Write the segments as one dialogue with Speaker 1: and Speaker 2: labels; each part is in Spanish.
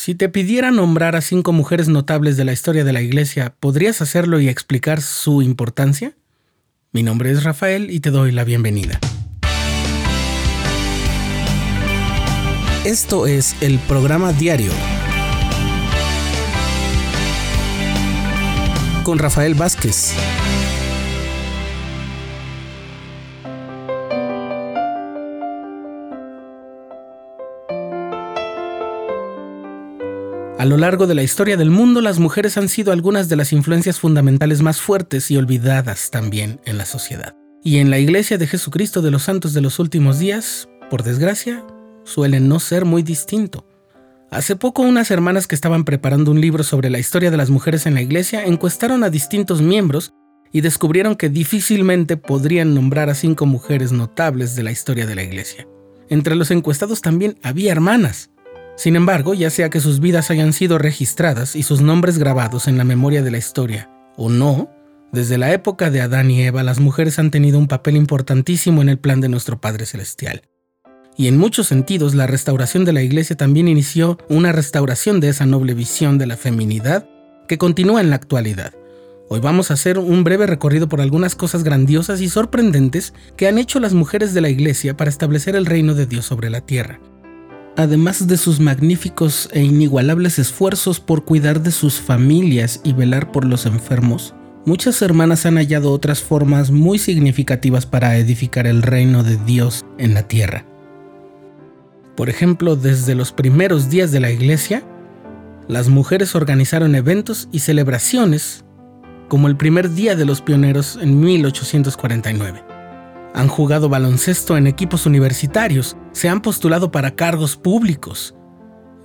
Speaker 1: Si te pidiera nombrar a cinco mujeres notables de la historia de la Iglesia, ¿podrías hacerlo y explicar su importancia? Mi nombre es Rafael y te doy la bienvenida. Esto es el programa diario con Rafael Vázquez. A lo largo de la historia del mundo, las mujeres han sido algunas de las influencias fundamentales más fuertes y olvidadas también en la sociedad. Y en la Iglesia de Jesucristo de los Santos de los Últimos Días, por desgracia, suelen no ser muy distinto. Hace poco unas hermanas que estaban preparando un libro sobre la historia de las mujeres en la Iglesia encuestaron a distintos miembros y descubrieron que difícilmente podrían nombrar a cinco mujeres notables de la historia de la Iglesia. Entre los encuestados también había hermanas, sin embargo, ya sea que sus vidas hayan sido registradas y sus nombres grabados en la memoria de la historia, o no, desde la época de Adán y Eva las mujeres han tenido un papel importantísimo en el plan de nuestro Padre Celestial. Y en muchos sentidos la restauración de la Iglesia también inició una restauración de esa noble visión de la feminidad que continúa en la actualidad. Hoy vamos a hacer un breve recorrido por algunas cosas grandiosas y sorprendentes que han hecho las mujeres de la Iglesia para establecer el reino de Dios sobre la tierra además de sus magníficos e inigualables esfuerzos por cuidar de sus familias y velar por los enfermos, muchas hermanas han hallado otras formas muy significativas para edificar el reino de Dios en la tierra. Por ejemplo, desde los primeros días de la iglesia, las mujeres organizaron eventos y celebraciones como el primer día de los pioneros en 1849. Han jugado baloncesto en equipos universitarios, se han postulado para cargos públicos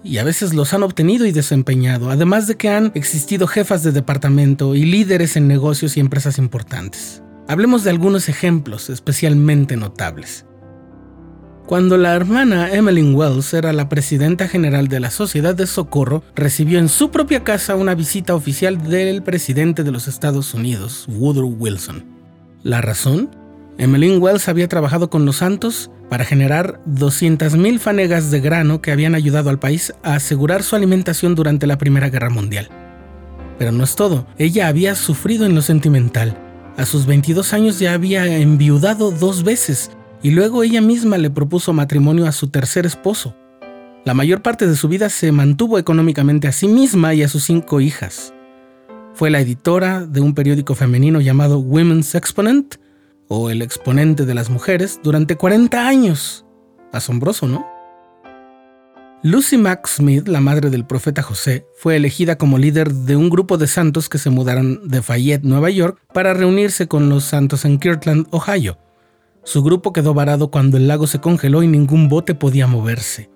Speaker 1: y a veces los han obtenido y desempeñado, además de que han existido jefas de departamento y líderes en negocios y empresas importantes. Hablemos de algunos ejemplos especialmente notables. Cuando la hermana Emmeline Wells era la presidenta general de la Sociedad de Socorro, recibió en su propia casa una visita oficial del presidente de los Estados Unidos, Woodrow Wilson. ¿La razón? Emmeline Wells había trabajado con los santos para generar 200.000 fanegas de grano que habían ayudado al país a asegurar su alimentación durante la Primera Guerra Mundial. Pero no es todo, ella había sufrido en lo sentimental. A sus 22 años ya había enviudado dos veces y luego ella misma le propuso matrimonio a su tercer esposo. La mayor parte de su vida se mantuvo económicamente a sí misma y a sus cinco hijas. Fue la editora de un periódico femenino llamado Women's Exponent o el exponente de las mujeres, durante 40 años. Asombroso, ¿no? Lucy Mack Smith, la madre del profeta José, fue elegida como líder de un grupo de santos que se mudaron de Fayette, Nueva York, para reunirse con los santos en Kirtland, Ohio. Su grupo quedó varado cuando el lago se congeló y ningún bote podía moverse.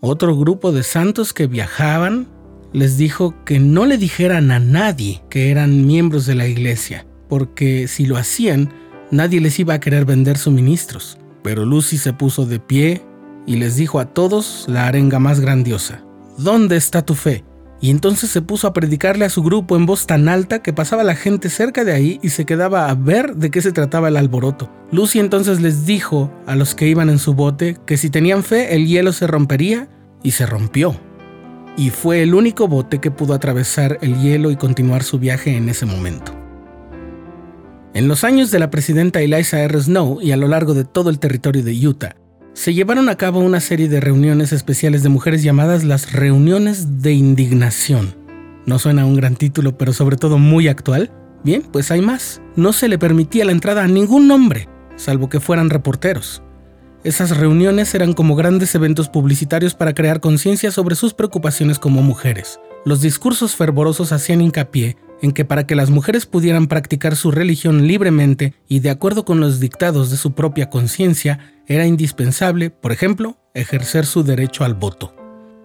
Speaker 1: Otro grupo de santos que viajaban les dijo que no le dijeran a nadie que eran miembros de la iglesia, porque si lo hacían, nadie les iba a querer vender suministros, pero Lucy se puso de pie y les dijo a todos la arenga más grandiosa. ¿Dónde está tu fe? Y entonces se puso a predicarle a su grupo en voz tan alta que pasaba la gente cerca de ahí y se quedaba a ver de qué se trataba el alboroto. Lucy entonces les dijo a los que iban en su bote que si tenían fe el hielo se rompería y se rompió. Y fue el único bote que pudo atravesar el hielo y continuar su viaje en ese momento. En los años de la presidenta Eliza R. Snow y a lo largo de todo el territorio de Utah, se llevaron a cabo una serie de reuniones especiales de mujeres llamadas las reuniones de indignación. No suena un gran título, pero sobre todo muy actual. Bien, pues hay más. No se le permitía la entrada a ningún hombre, salvo que fueran reporteros. Esas reuniones eran como grandes eventos publicitarios para crear conciencia sobre sus preocupaciones como mujeres. Los discursos fervorosos hacían hincapié en que para que las mujeres pudieran practicar su religión libremente y de acuerdo con los dictados de su propia conciencia, era indispensable, por ejemplo, ejercer su derecho al voto.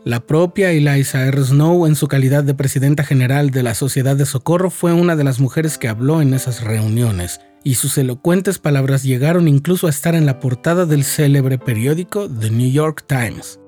Speaker 1: La propia Eliza R. Snow, en su calidad de presidenta general de la Sociedad de Socorro, fue una de las mujeres que habló en esas reuniones, y sus elocuentes palabras llegaron incluso a estar en la portada del célebre periódico The New York Times.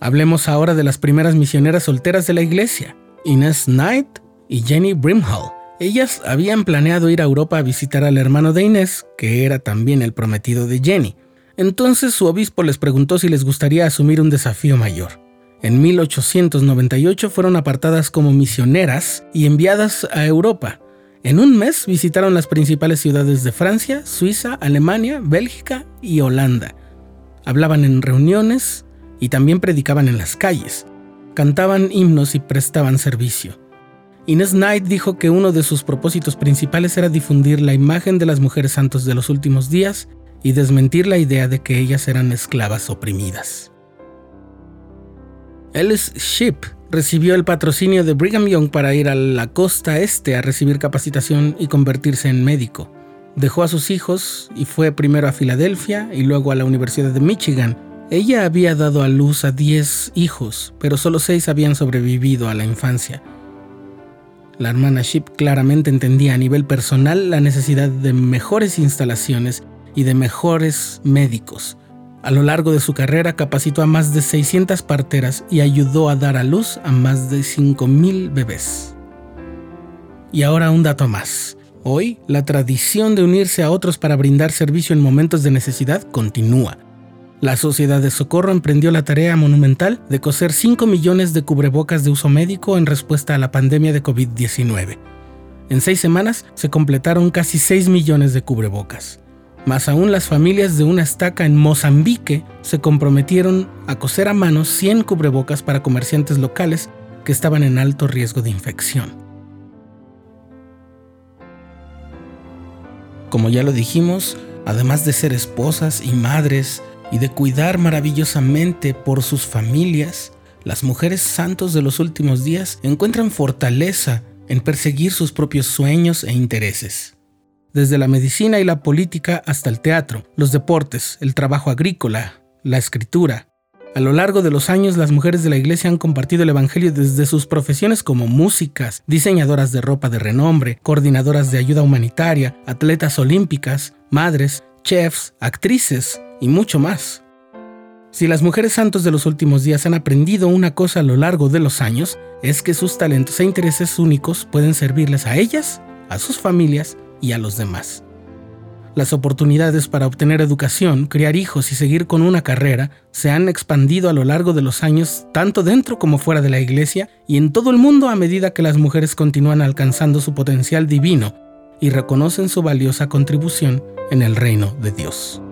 Speaker 1: Hablemos ahora de las primeras misioneras solteras de la iglesia, Inés Knight y Jenny Brimhall. Ellas habían planeado ir a Europa a visitar al hermano de Inés, que era también el prometido de Jenny. Entonces su obispo les preguntó si les gustaría asumir un desafío mayor. En 1898 fueron apartadas como misioneras y enviadas a Europa. En un mes visitaron las principales ciudades de Francia, Suiza, Alemania, Bélgica y Holanda. Hablaban en reuniones y también predicaban en las calles. Cantaban himnos y prestaban servicio. Inés Knight dijo que uno de sus propósitos principales era difundir la imagen de las mujeres santos de los últimos días y desmentir la idea de que ellas eran esclavas oprimidas. Ellis Ship recibió el patrocinio de Brigham Young para ir a la costa este a recibir capacitación y convertirse en médico. Dejó a sus hijos y fue primero a Filadelfia y luego a la Universidad de Michigan. Ella había dado a luz a 10 hijos, pero solo 6 habían sobrevivido a la infancia. La hermana Ship claramente entendía a nivel personal la necesidad de mejores instalaciones y de mejores médicos. A lo largo de su carrera capacitó a más de 600 parteras y ayudó a dar a luz a más de 5.000 bebés. Y ahora un dato más. Hoy, la tradición de unirse a otros para brindar servicio en momentos de necesidad continúa. La Sociedad de Socorro emprendió la tarea monumental de coser 5 millones de cubrebocas de uso médico en respuesta a la pandemia de COVID-19. En seis semanas se completaron casi 6 millones de cubrebocas. Más aún las familias de una estaca en Mozambique se comprometieron a coser a mano 100 cubrebocas para comerciantes locales que estaban en alto riesgo de infección. Como ya lo dijimos, además de ser esposas y madres y de cuidar maravillosamente por sus familias, las mujeres santos de los últimos días encuentran fortaleza en perseguir sus propios sueños e intereses desde la medicina y la política hasta el teatro, los deportes, el trabajo agrícola, la escritura. A lo largo de los años, las mujeres de la iglesia han compartido el Evangelio desde sus profesiones como músicas, diseñadoras de ropa de renombre, coordinadoras de ayuda humanitaria, atletas olímpicas, madres, chefs, actrices y mucho más. Si las mujeres santos de los últimos días han aprendido una cosa a lo largo de los años, es que sus talentos e intereses únicos pueden servirles a ellas, a sus familias y a los demás. Las oportunidades para obtener educación, criar hijos y seguir con una carrera se han expandido a lo largo de los años tanto dentro como fuera de la iglesia y en todo el mundo a medida que las mujeres continúan alcanzando su potencial divino y reconocen su valiosa contribución en el reino de Dios.